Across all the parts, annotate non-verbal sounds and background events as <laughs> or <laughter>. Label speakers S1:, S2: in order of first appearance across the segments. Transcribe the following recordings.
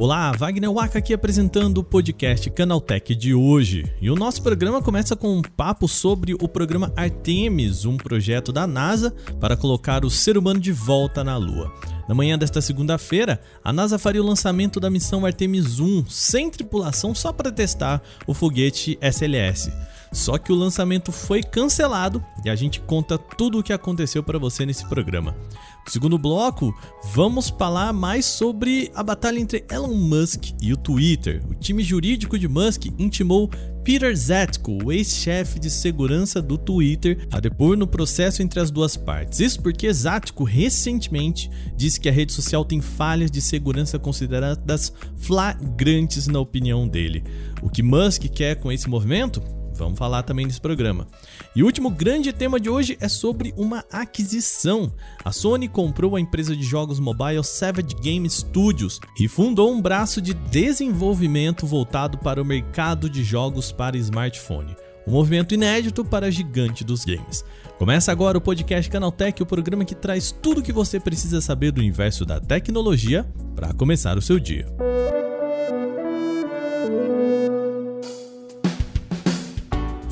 S1: Olá, Wagner Waka aqui apresentando o podcast Canaltech de hoje. E o nosso programa começa com um papo sobre o programa Artemis, um projeto da NASA para colocar o ser humano de volta na Lua. Na manhã desta segunda-feira, a NASA faria o lançamento da missão Artemis 1 sem tripulação só para testar o foguete SLS. Só que o lançamento foi cancelado e a gente conta tudo o que aconteceu para você nesse programa. No segundo bloco, vamos falar mais sobre a batalha entre Elon Musk e o Twitter. O time jurídico de Musk intimou Peter Zatko, o ex-chefe de segurança do Twitter, a depor no processo entre as duas partes. Isso porque Zatko recentemente disse que a rede social tem falhas de segurança consideradas flagrantes na opinião dele. O que Musk quer com esse movimento? Vamos falar também nesse programa. E o último grande tema de hoje é sobre uma aquisição. A Sony comprou a empresa de jogos mobile Savage Game Studios e fundou um braço de desenvolvimento voltado para o mercado de jogos para smartphone. Um movimento inédito para a gigante dos games. Começa agora o podcast Canaltech, o programa que traz tudo o que você precisa saber do universo da tecnologia para começar o seu dia.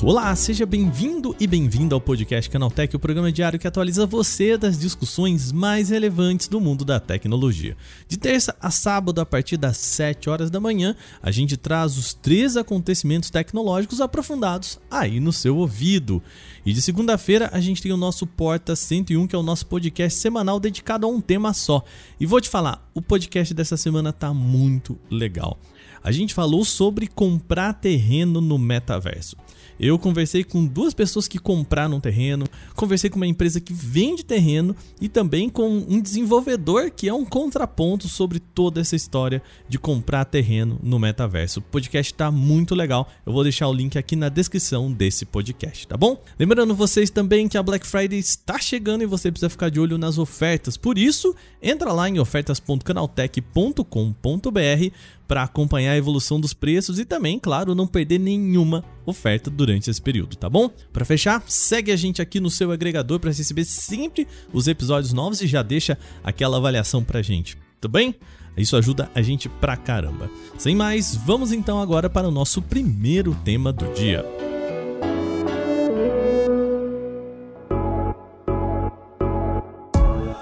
S1: Olá, seja bem-vindo e bem-vinda ao podcast Canaltech, o programa diário que atualiza você das discussões mais relevantes do mundo da tecnologia. De terça a sábado, a partir das 7 horas da manhã, a gente traz os três acontecimentos tecnológicos aprofundados aí no seu ouvido. E de segunda-feira a gente tem o nosso Porta 101, que é o nosso podcast semanal dedicado a um tema só. E vou te falar, o podcast dessa semana tá muito legal. A gente falou sobre comprar terreno no metaverso. Eu conversei com duas pessoas que compraram um terreno, conversei com uma empresa que vende terreno e também com um desenvolvedor que é um contraponto sobre toda essa história de comprar terreno no metaverso. O podcast está muito legal. Eu vou deixar o link aqui na descrição desse podcast, tá bom? Lembrando vocês também que a Black Friday está chegando e você precisa ficar de olho nas ofertas. Por isso, entra lá em ofertas.canaltech.com.br para acompanhar a evolução dos preços e também, claro, não perder nenhuma oferta durante esse período, tá bom? Para fechar, segue a gente aqui no seu agregador para receber sempre os episódios novos e já deixa aquela avaliação pra gente. Tudo bem? Isso ajuda a gente pra caramba. Sem mais, vamos então agora para o nosso primeiro tema do dia.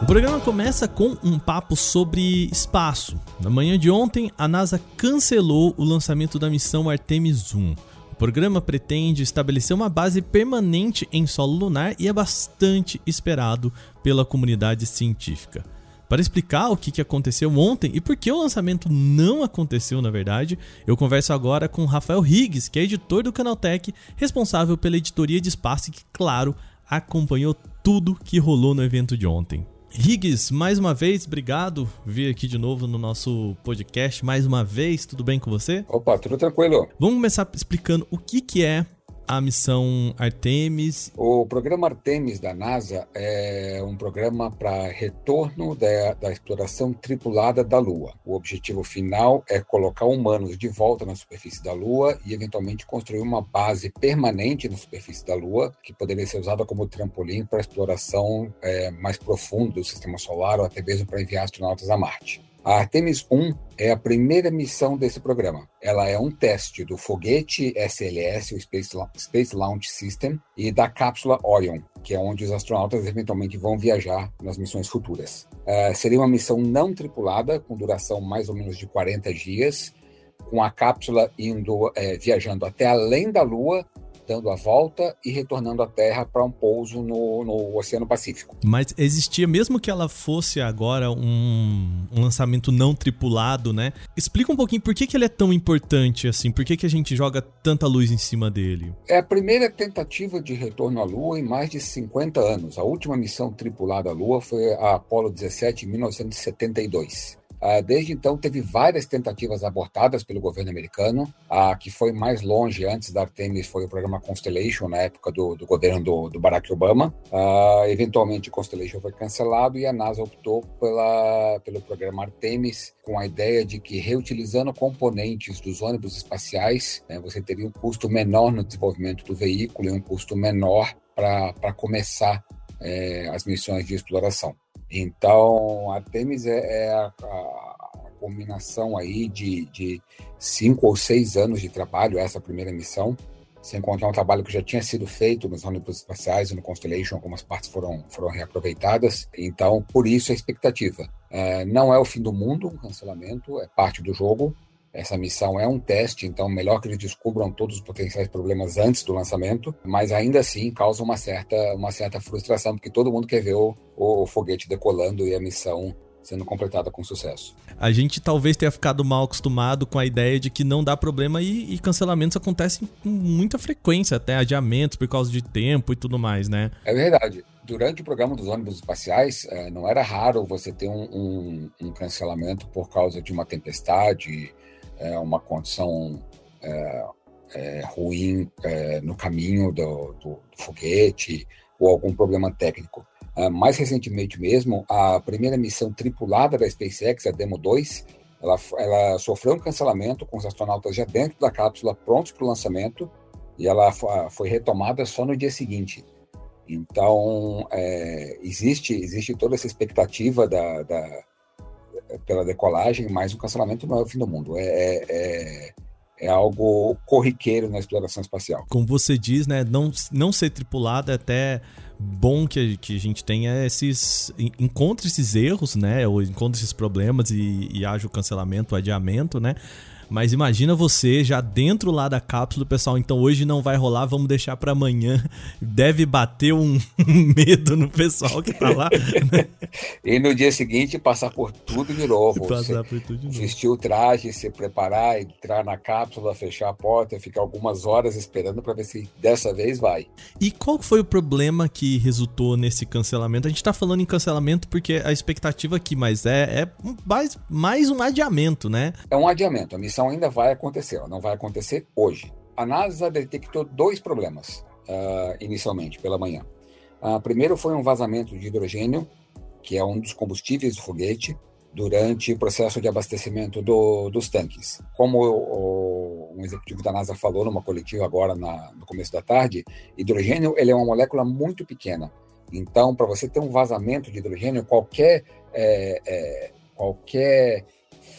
S1: O programa começa com um papo sobre espaço. Na manhã de ontem, a NASA cancelou o lançamento da missão Artemis 1. Programa pretende estabelecer uma base permanente em solo lunar e é bastante esperado pela comunidade científica. Para explicar o que aconteceu ontem e por que o lançamento não aconteceu, na verdade, eu converso agora com Rafael Higgs, que é editor do Canaltech, responsável pela editoria de espaço e que, claro, acompanhou tudo que rolou no evento de ontem. Higgs, mais uma vez, obrigado vir aqui de novo no nosso podcast. Mais uma vez, tudo bem com você?
S2: Opa, tudo tranquilo.
S1: Vamos começar explicando o que, que é a missão Artemis?
S2: O programa Artemis da NASA é um programa para retorno da, da, exploração tripulada da Lua. O objetivo final é colocar humanos de volta na superfície da Lua e, eventualmente, construir uma base permanente na superfície da Lua, que poderia ser usada como trampolim para a exploração é, mais profunda do sistema solar ou até mesmo para enviar astronautas a Marte. A Artemis 1 é a primeira missão desse programa. Ela é um teste do foguete SLS, o Space, Space Launch System, e da cápsula Orion, que é onde os astronautas eventualmente vão viajar nas missões futuras. Uh, seria uma missão não tripulada, com duração mais ou menos de 40 dias, com a cápsula indo é, viajando até além da Lua dando a volta e retornando à Terra para um pouso no, no, Oceano Pacífico.
S1: Mas existia, mesmo que ela fosse agora um, um, lançamento não tripulado, né? Explica um pouquinho por que, que ele é tão importante assim, por que, que a gente joga tanta luz em cima dele?
S2: É a primeira tentativa de retorno à Lua em mais de 50 anos. A última missão tripulada à Lua foi a Apollo 17 em 1972. Uh, desde então, teve várias tentativas abortadas pelo governo americano. A que foi mais longe antes da Artemis foi o programa Constellation, na época do, do governo do, do, Barack Obama. Uh, eventualmente, Constellation foi cancelado e a NASA optou pela, pelo programa Artemis, com a ideia de que, reutilizando componentes dos ônibus espaciais, né, você teria um custo menor no desenvolvimento do veículo e um custo menor para começar é, as missões de exploração. Então, Artemis é, é a, a, combinação aí de, de cinco ou seis anos de trabalho, essa primeira missão, sem contar um trabalho que já tinha sido feito nos ônibus espaciais e no Constellation, algumas partes foram, foram reaproveitadas. Então, por isso a expectativa. É, não é o fim do mundo, o cancelamento, é parte do jogo. Essa missão é um teste, então melhor que eles descubram todos os potenciais problemas antes do lançamento, mas ainda assim causa uma certa, uma certa frustração, porque todo mundo quer ver o, o foguete decolando e a missão sendo completada com sucesso.
S1: A gente talvez tenha ficado mal acostumado com a ideia de que não dá problema e, e cancelamentos acontecem com muita frequência, até adiamentos por causa de tempo e tudo mais, né?
S2: É verdade. Durante o programa dos ônibus espaciais, é, não era raro você ter um, um, um, cancelamento por causa de uma tempestade, é, uma condição é, é ruim é, no caminho do, do, do foguete ou algum problema técnico. Uh, mais recentemente mesmo, a primeira missão tripulada da SpaceX, a Demo 2, ela, ela sofreu um cancelamento com os astronautas já dentro da cápsula, prontos para o lançamento, e ela foi retomada só no dia seguinte. Então, é, existe, existe toda essa expectativa da, da, pela decolagem, mas o cancelamento não é o fim do mundo. É, é, é, é algo corriqueiro na exploração espacial.
S1: Como você diz, né, não, não ser tripulada é até bom que, que a gente tenha esses. encontre esses erros, né? Ou encontre esses problemas e, e haja o cancelamento, o adiamento, né? Mas imagina você já dentro lá da cápsula, pessoal. Então hoje não vai rolar, vamos deixar para amanhã. <laughs> Deve bater <laughs> um medo no pessoal que tá lá. Né? <laughs>
S2: e no dia seguinte passar por tudo de novo. Passar por tudo de novo. Vestir o traje, se preparar, entrar na cápsula, fechar a porta, ficar algumas horas esperando para ver se dessa vez vai.
S1: E qual foi o problema que resultou nesse cancelamento? A gente tá falando em cancelamento porque a expectativa aqui, mas é, é mais, mais um adiamento, né?
S2: É um adiamento. A missão ainda vai acontecer, ela não vai acontecer hoje. A NASA detectou dois problemas uh, inicialmente, pela manhã. Uh, primeiro foi um vazamento de hidrogênio, que é um dos combustíveis do foguete, durante o processo de abastecimento do, dos tanques. Como o, um executivo da NASA falou numa coletiva agora na, no começo da tarde, hidrogênio ele é uma molécula muito pequena. Então, para você ter um vazamento de hidrogênio, qualquer é, é, qualquer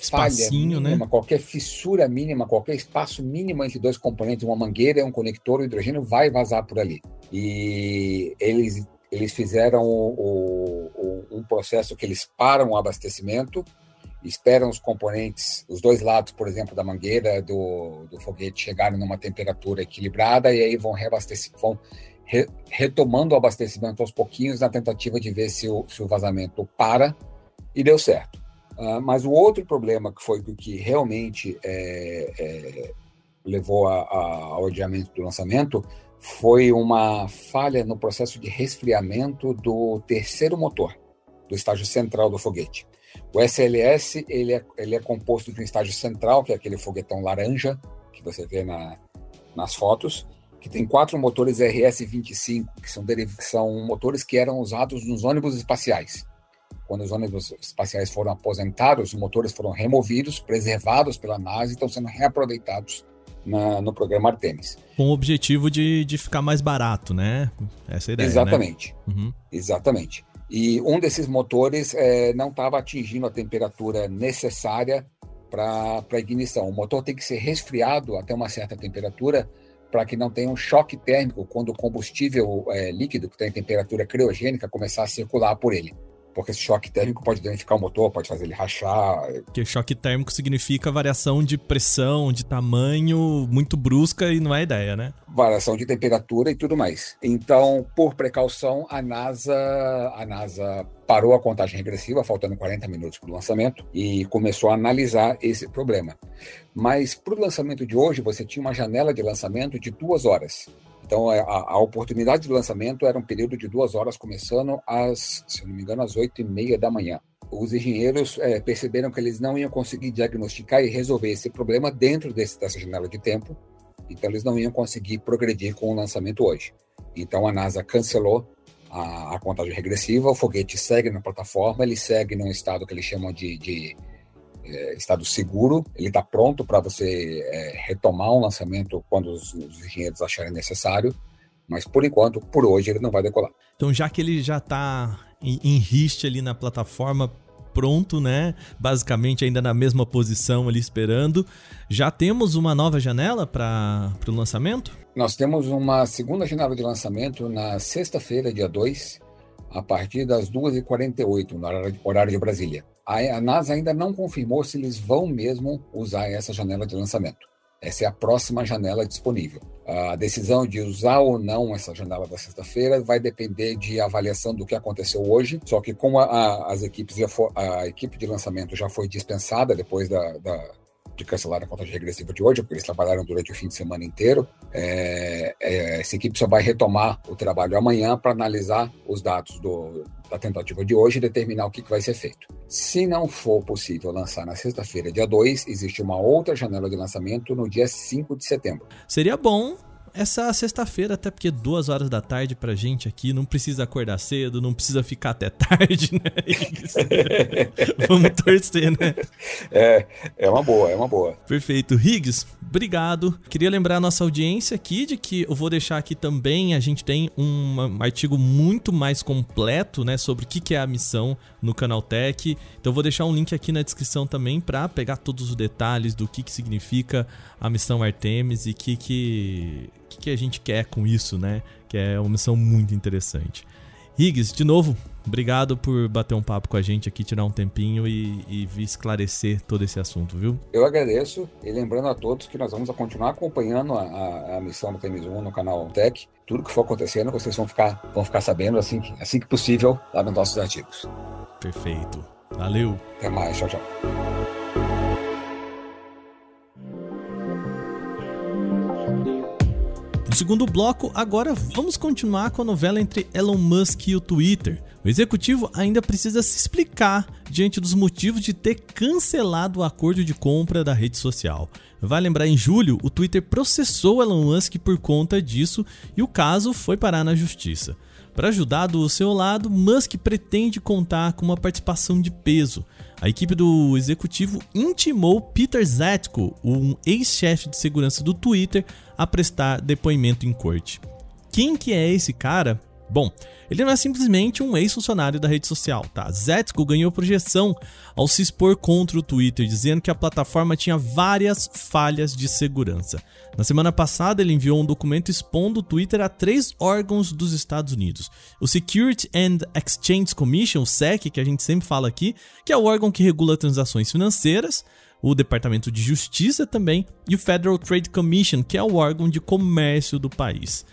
S1: Espacinho,
S2: falha mínima, né? qualquer fissura mínima, qualquer espaço mínimo entre dois componentes, uma mangueira e um conector, o hidrogênio vai vazar por ali. E eles, eles fizeram o, o, um processo que eles param o abastecimento, esperam os componentes, os dois lados, por exemplo, da mangueira do, do foguete chegarem numa temperatura equilibrada e aí vão reabastecer, vão re, retomando o abastecimento aos pouquinhos na tentativa de ver se o, se o vazamento para e deu certo. Uh, mas o outro problema que foi o que realmente é, é, levou a, a, ao adiamento do lançamento foi uma falha no processo de resfriamento do terceiro motor, do estágio central do foguete. O SLS ele é, ele é composto de um estágio central, que é aquele foguetão laranja que você vê na, nas fotos, que tem quatro motores RS-25, que são, são motores que eram usados nos ônibus espaciais quando os ônibus espaciais foram aposentados, os motores foram removidos, preservados pela NASA e estão sendo reaproveitados na, no programa Artemis.
S1: Com o objetivo de, de ficar mais barato, né?
S2: Essa é a ideia. Né? Exatamente.
S1: Né?
S2: Uhum. Exatamente. E um desses motores é, não estava atingindo a temperatura necessária para a ignição. O motor tem que ser resfriado até uma certa temperatura para que não tenha um choque térmico quando o combustível é, líquido, que está em temperatura criogênica, começar a circular por ele porque esse choque térmico pode danificar o motor, pode fazer ele rachar.
S1: Porque choque térmico significa variação de pressão, de tamanho muito brusca e não é ideia, né?
S2: Variação de temperatura e tudo mais. Então, por precaução, a NASA, a NASA parou a contagem regressiva, faltando 40 minutos para o lançamento, e começou a analisar esse problema. Mas para o lançamento de hoje, você tinha uma janela de lançamento de duas horas. Então, é, a, a, oportunidade de lançamento era um período de duas horas, começando às, se não me engano, às oito e meia da manhã. Os engenheiros é, perceberam que eles não iam conseguir diagnosticar e resolver esse problema dentro desse, dessa janela de tempo, então eles não iam conseguir progredir com o lançamento hoje. Então, a NASA cancelou a, a contagem regressiva, o foguete segue na plataforma, ele segue num estado que eles chamam de, de é, estado seguro, ele está pronto para você é, retomar um lançamento quando os, os, engenheiros acharem necessário. Mas por enquanto, por hoje, ele não vai decolar.
S1: Então, já que ele já está em, em riste ali na plataforma, pronto, né? Basicamente ainda na mesma posição ali esperando. Já temos uma nova janela para o lançamento?
S2: Nós temos uma segunda janela de lançamento na sexta-feira, dia 2, a partir das 2h48, no horário de Brasília. A NASA ainda não confirmou se eles vão mesmo usar essa janela de lançamento. Essa é a próxima janela disponível. A decisão de usar ou não essa janela da sexta-feira vai depender de avaliação do que aconteceu hoje. Só que como a, a, as equipes já for, a equipe de lançamento já foi dispensada depois da, da de cancelar a contagem regressiva de hoje, porque eles trabalharam durante o fim de semana inteiro. É, é, essa equipe só vai retomar o trabalho amanhã para analisar os dados do, da tentativa de hoje e determinar o que, que vai ser feito. Se não for possível lançar na sexta-feira, dia 2, existe uma outra janela de lançamento no dia 5 de setembro.
S1: Seria bom essa sexta-feira, até porque duas horas da tarde pra gente aqui, não precisa acordar cedo, não precisa ficar até <laughs> tarde, né? <laughs> Vamos torcer, né?
S2: É, é uma boa, é uma boa.
S1: Perfeito. Higgs, obrigado. Queria lembrar a nossa audiência aqui de que eu vou deixar aqui também, a gente tem um artigo muito mais completo, né, sobre o que é a missão no Canal Tech. Então eu vou deixar um link aqui na descrição também para pegar todos os detalhes do que, que significa a missão Artemis e que que que, que a gente quer com isso, né? Que é uma missão muito interessante. Higgs, de novo, obrigado por bater um papo com a gente aqui, tirar um tempinho e, e vir esclarecer todo esse assunto, viu?
S2: Eu agradeço e lembrando a todos que nós vamos continuar acompanhando a, a, a missão do Temis 1 no canal Tech. Tudo que for acontecendo, vocês vão ficar, vão ficar sabendo assim assim que possível lá nos nossos artigos.
S1: Perfeito. Valeu.
S2: Até mais. Tchau, tchau.
S1: Segundo bloco, agora vamos continuar com a novela entre Elon Musk e o Twitter. O executivo ainda precisa se explicar diante dos motivos de ter cancelado o acordo de compra da rede social. Vai lembrar, em julho, o Twitter processou Elon Musk por conta disso e o caso foi parar na justiça. Para ajudar do seu lado, Musk pretende contar com uma participação de peso. A equipe do executivo intimou Peter Zatko, um ex-chefe de segurança do Twitter, a prestar depoimento em corte. Quem que é esse cara? Bom, ele não é simplesmente um ex-funcionário da rede social, tá? Zetko ganhou projeção ao se expor contra o Twitter, dizendo que a plataforma tinha várias falhas de segurança. Na semana passada, ele enviou um documento expondo o Twitter a três órgãos dos Estados Unidos: o Security and Exchange Commission, o SEC, que a gente sempre fala aqui, que é o órgão que regula transações financeiras, o Departamento de Justiça também, e o Federal Trade Commission, que é o órgão de comércio do país.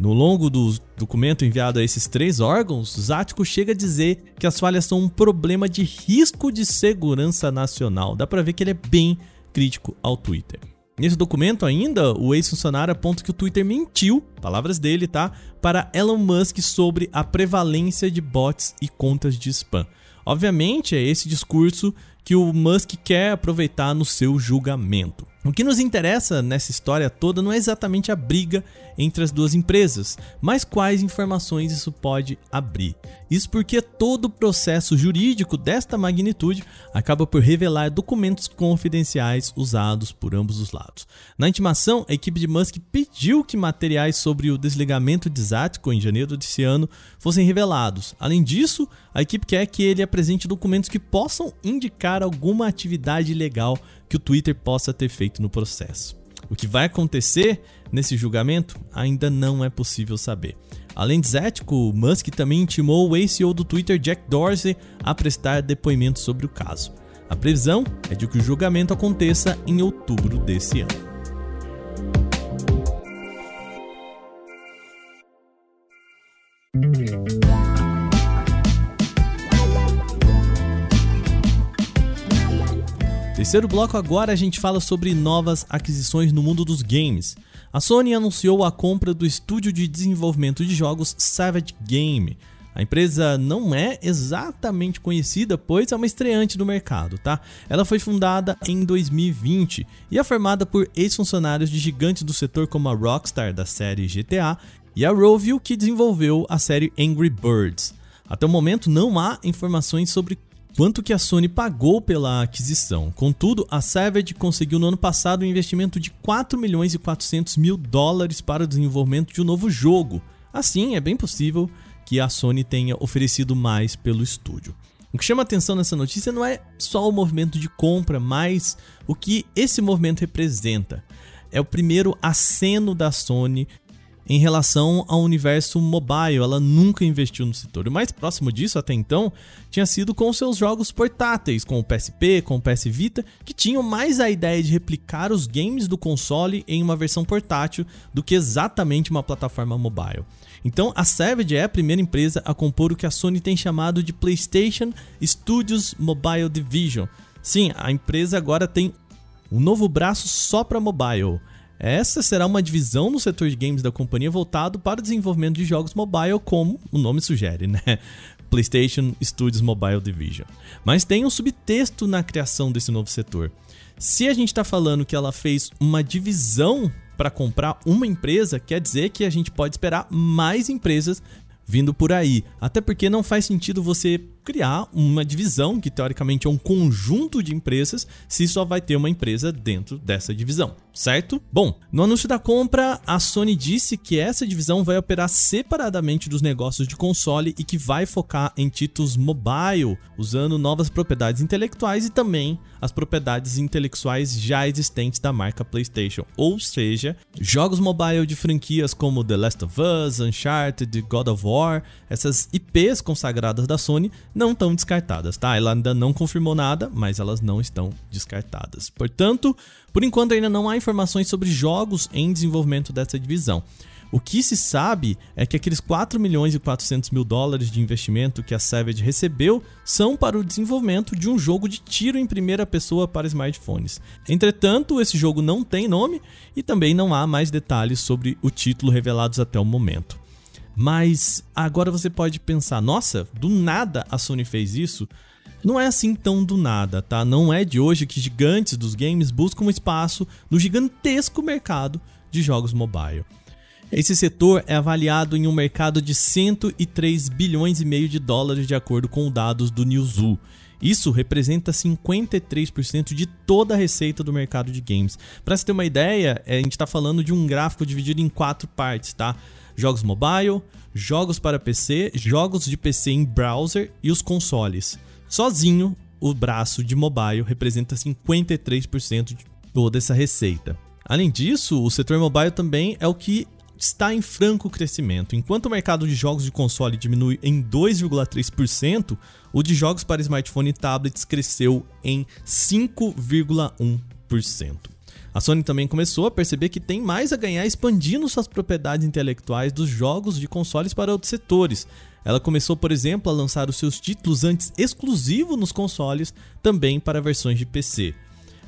S1: No longo do documento enviado a esses três órgãos, Zático chega a dizer que as falhas são um problema de risco de segurança nacional. Dá para ver que ele é bem crítico ao Twitter. Nesse documento ainda, o ex-funcionário aponta que o Twitter mentiu, palavras dele, tá, para Elon Musk sobre a prevalência de bots e contas de spam. Obviamente, é esse discurso que o Musk quer aproveitar no seu julgamento. O que nos interessa nessa história toda não é exatamente a briga entre as duas empresas, mas quais informações isso pode abrir. Isso porque todo o processo jurídico desta magnitude acaba por revelar documentos confidenciais usados por ambos os lados. Na intimação, a equipe de Musk pediu que materiais sobre o desligamento de Zatko em janeiro desse ano fossem revelados. Além disso, a equipe quer que ele apresente documentos que possam indicar alguma atividade ilegal que o Twitter possa ter feito no processo. O que vai acontecer nesse julgamento ainda não é possível saber. Além de Zético, Musk também intimou o ex-CEO do Twitter, Jack Dorsey, a prestar depoimento sobre o caso. A previsão é de que o julgamento aconteça em outubro desse ano. Terceiro bloco agora a gente fala sobre novas aquisições no mundo dos games. A Sony anunciou a compra do estúdio de desenvolvimento de jogos Savage Game. A empresa não é exatamente conhecida, pois é uma estreante do mercado, tá? Ela foi fundada em 2020 e é formada por ex-funcionários de gigantes do setor como a Rockstar da série GTA e a Rovio que desenvolveu a série Angry Birds. Até o momento não há informações sobre quanto que a Sony pagou pela aquisição. Contudo, a Savage conseguiu no ano passado um investimento de 4 milhões e 400 mil dólares para o desenvolvimento de um novo jogo. Assim, é bem possível que a Sony tenha oferecido mais pelo estúdio. O que chama atenção nessa notícia não é só o movimento de compra, mas o que esse movimento representa. É o primeiro aceno da Sony em relação ao universo mobile. Ela nunca investiu no setor. O mais próximo disso até então tinha sido com seus jogos portáteis, com o PSP, com o PS Vita, que tinham mais a ideia de replicar os games do console em uma versão portátil do que exatamente uma plataforma mobile. Então, a Savage é a primeira empresa a compor o que a Sony tem chamado de PlayStation Studios Mobile Division. Sim, a empresa agora tem um novo braço só para mobile. Essa será uma divisão no setor de games da companhia voltado para o desenvolvimento de jogos mobile, como o nome sugere, né? <laughs> PlayStation Studios Mobile Division. Mas tem um subtexto na criação desse novo setor. Se a gente está falando que ela fez uma divisão para comprar uma empresa, quer dizer que a gente pode esperar mais empresas vindo por aí. Até porque não faz sentido você criar uma divisão, que teoricamente é um conjunto de empresas, se só vai ter uma empresa dentro dessa divisão certo? Bom, no anúncio da compra, a Sony disse que essa divisão vai operar separadamente dos negócios de console e que vai focar em títulos mobile, usando novas propriedades intelectuais e também as propriedades intelectuais já existentes da marca PlayStation, ou seja, jogos mobile de franquias como The Last of Us, Uncharted, God of War, essas IPs consagradas da Sony não estão descartadas, tá? Ela ainda não confirmou nada, mas elas não estão descartadas. Portanto, por enquanto ainda não há informações sobre jogos em desenvolvimento dessa divisão. O que se sabe é que aqueles 4 milhões e 400 mil dólares de investimento que a Savage recebeu são para o desenvolvimento de um jogo de tiro em primeira pessoa para smartphones. Entretanto, esse jogo não tem nome e também não há mais detalhes sobre o título revelados até o momento. Mas agora você pode pensar: nossa, do nada a Sony fez isso? Não é assim tão do nada, tá? Não é de hoje que gigantes dos games buscam espaço no gigantesco mercado de jogos mobile. Esse setor é avaliado em um mercado de 103 bilhões e meio de dólares de acordo com dados do Newzoo. Isso representa 53% de toda a receita do mercado de games. Para você ter uma ideia, a gente está falando de um gráfico dividido em quatro partes, tá? Jogos mobile, jogos para PC, jogos de PC em browser e os consoles. Sozinho, o braço de mobile representa 53% de toda essa receita. Além disso, o setor mobile também é o que está em franco crescimento. Enquanto o mercado de jogos de console diminui em 2,3%, o de jogos para smartphone e tablets cresceu em 5,1%. A Sony também começou a perceber que tem mais a ganhar expandindo suas propriedades intelectuais dos jogos de consoles para outros setores, ela começou, por exemplo, a lançar os seus títulos antes exclusivos nos consoles, também para versões de PC.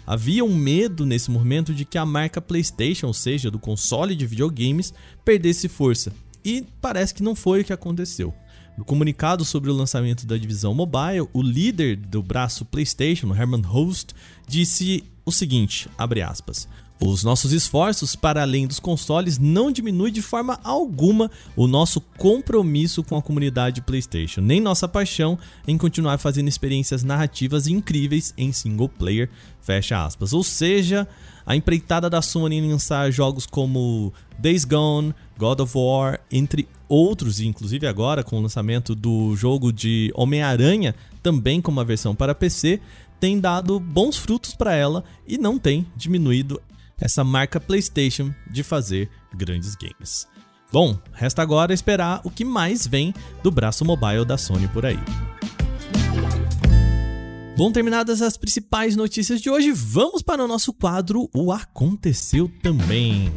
S1: Havia um medo nesse momento de que a marca PlayStation, ou seja, do console de videogames, perdesse força, e parece que não foi o que aconteceu. No comunicado sobre o lançamento da divisão mobile, o líder do braço PlayStation, Herman Host, disse o seguinte, aspas, os nossos esforços para além dos consoles não diminuem de forma alguma o nosso compromisso com a comunidade PlayStation, nem nossa paixão em continuar fazendo experiências narrativas incríveis em single player, fecha aspas. Ou seja, a empreitada da Sony em lançar jogos como Days Gone, God of War, entre outros, inclusive agora com o lançamento do jogo de Homem-Aranha, também com uma versão para PC, tem dado bons frutos para ela e não tem diminuído essa marca PlayStation de fazer grandes games. Bom, resta agora esperar o que mais vem do braço mobile da Sony por aí. Bom, terminadas as principais notícias de hoje, vamos para o nosso quadro O Aconteceu Também.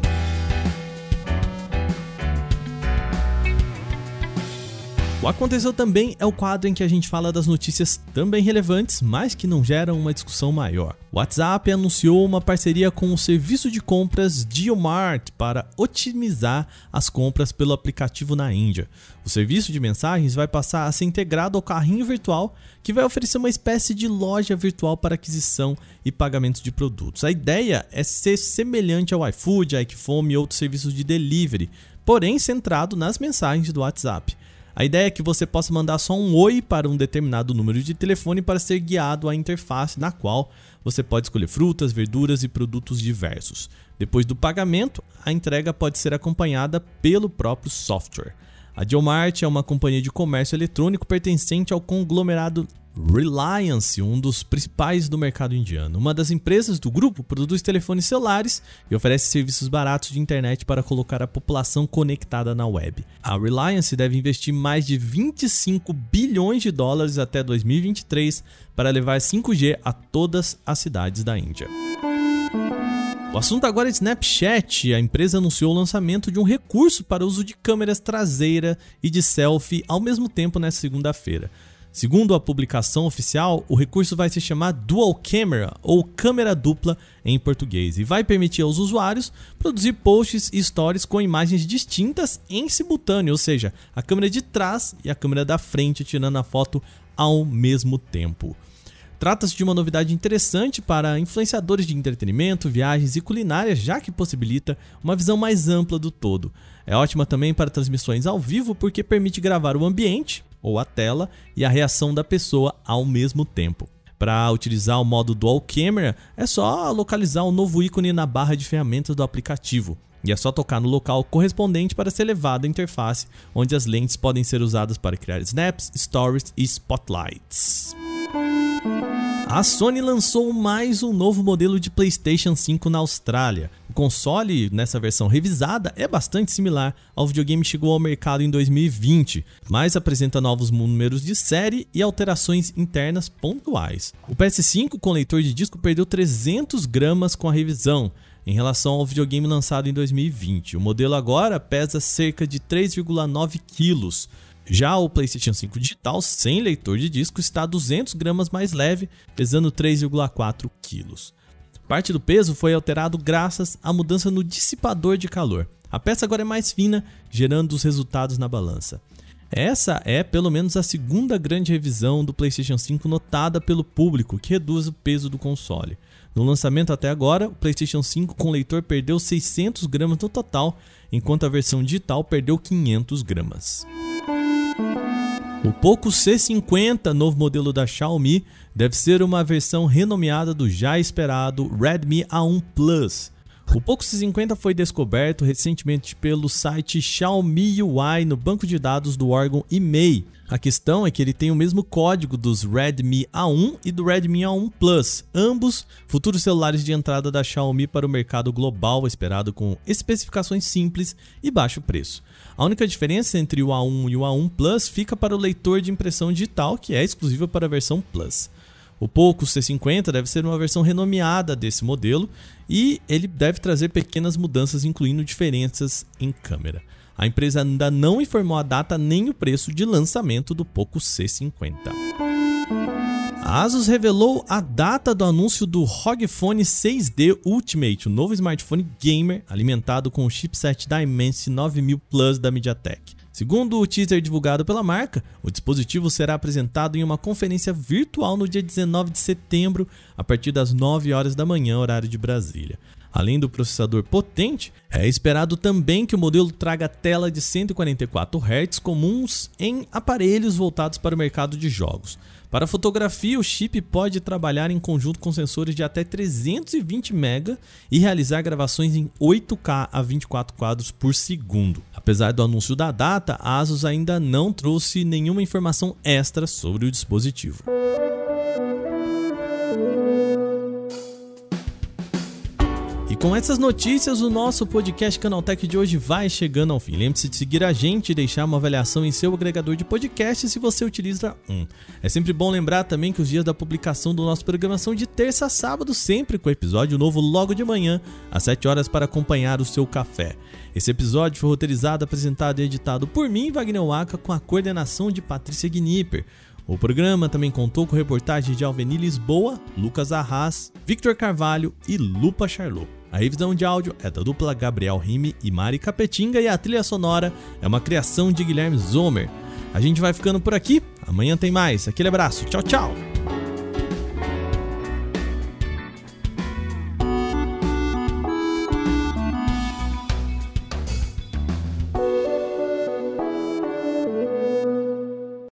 S1: O Aconteceu Também é o quadro em que a gente fala das notícias também relevantes, mas que não geram uma discussão maior. O WhatsApp anunciou uma parceria com o serviço de compras Geomart para otimizar as compras pelo aplicativo na Índia. O serviço de mensagens vai passar a ser integrado ao carrinho virtual, que vai oferecer uma espécie de loja virtual para aquisição e pagamento de produtos. A ideia é ser semelhante ao iFood, iFome e outros serviços de delivery, porém centrado nas mensagens do WhatsApp. A ideia é que você possa mandar só um oi para um determinado número de telefone para ser guiado à interface na qual você pode escolher frutas, verduras e produtos diversos. Depois do pagamento, a entrega pode ser acompanhada pelo próprio software. A Geomart é uma companhia de comércio eletrônico pertencente ao conglomerado Reliance, um dos principais do mercado indiano. Uma das empresas do grupo produz telefones celulares e oferece serviços baratos de internet para colocar a população conectada na web. A Reliance deve investir mais de 25 bilhões de dólares até 2023 para levar 5G a todas as cidades da Índia. O assunto agora é Snapchat. A empresa anunciou o lançamento de um recurso para uso de câmeras traseira e de selfie ao mesmo tempo nesta segunda-feira. Segundo a publicação oficial, o recurso vai se chamar Dual Camera ou câmera dupla em português e vai permitir aos usuários produzir posts e stories com imagens distintas em simultâneo, ou seja, a câmera de trás e a câmera da frente tirando a foto ao mesmo tempo. Trata-se de uma novidade interessante para influenciadores de entretenimento, viagens e culinária, já que possibilita uma visão mais ampla do todo. É ótima também para transmissões ao vivo porque permite gravar o ambiente, ou a tela e a reação da pessoa ao mesmo tempo. Para utilizar o modo Dual Camera, é só localizar o novo ícone na barra de ferramentas do aplicativo. E é só tocar no local correspondente para ser levado à interface, onde as lentes podem ser usadas para criar snaps, stories e spotlights. A Sony lançou mais um novo modelo de PlayStation 5 na Austrália. O console, nessa versão revisada, é bastante similar ao videogame que chegou ao mercado em 2020, mas apresenta novos números de série e alterações internas pontuais. O PS5 com leitor de disco perdeu 300 gramas com a revisão, em relação ao videogame lançado em 2020. O modelo agora pesa cerca de 3,9 quilos, já o PlayStation 5 digital sem leitor de disco está 200 gramas mais leve, pesando 3,4 quilos. Parte do peso foi alterado graças à mudança no dissipador de calor. A peça agora é mais fina, gerando os resultados na balança. Essa é pelo menos a segunda grande revisão do PlayStation 5 notada pelo público, que reduz o peso do console. No lançamento até agora, o PlayStation 5 com leitor perdeu 600 gramas no total, enquanto a versão digital perdeu 500 gramas. O Poco C50, novo modelo da Xiaomi, deve ser uma versão renomeada do já esperado Redmi A1 Plus. O Poco C50 foi descoberto recentemente pelo site Xiaomi UI no banco de dados do órgão IMEI. A questão é que ele tem o mesmo código dos Redmi A1 e do Redmi A1 Plus, ambos futuros celulares de entrada da Xiaomi para o mercado global, esperado com especificações simples e baixo preço. A única diferença entre o A1 e o A1 Plus fica para o leitor de impressão digital, que é exclusivo para a versão Plus. O Poco C50 deve ser uma versão renomeada desse modelo e ele deve trazer pequenas mudanças, incluindo diferenças em câmera. A empresa ainda não informou a data nem o preço de lançamento do Poco C50. A Asus revelou a data do anúncio do ROG Phone 6D Ultimate, o novo smartphone gamer alimentado com o chipset Dimensity 9000 Plus da MediaTek. Segundo o teaser divulgado pela marca, o dispositivo será apresentado em uma conferência virtual no dia 19 de setembro, a partir das 9 horas da manhã, horário de Brasília. Além do processador potente, é esperado também que o modelo traga tela de 144 Hz comuns em aparelhos voltados para o mercado de jogos. Para fotografia, o chip pode trabalhar em conjunto com sensores de até 320 MB e realizar gravações em 8K a 24 quadros por segundo. Apesar do anúncio da data, a Asus ainda não trouxe nenhuma informação extra sobre o dispositivo. E com essas notícias, o nosso podcast Canaltech de hoje vai chegando ao fim. Lembre-se de seguir a gente e deixar uma avaliação em seu agregador de podcast se você utiliza um. É sempre bom lembrar também que os dias da publicação do nosso programa são de terça a sábado, sempre com episódio novo logo de manhã, às 7 horas, para acompanhar o seu café. Esse episódio foi roteirizado, apresentado e editado por mim, Wagner Waka, com a coordenação de Patrícia Gnipper. O programa também contou com reportagens de Alveni Lisboa, Lucas Arras, Victor Carvalho e Lupa Charlot. A revisão de áudio é da dupla Gabriel Rime e Mari Capetinga e a trilha sonora é uma criação de Guilherme Zomer. A gente vai ficando por aqui, amanhã tem mais. Aquele abraço, tchau, tchau!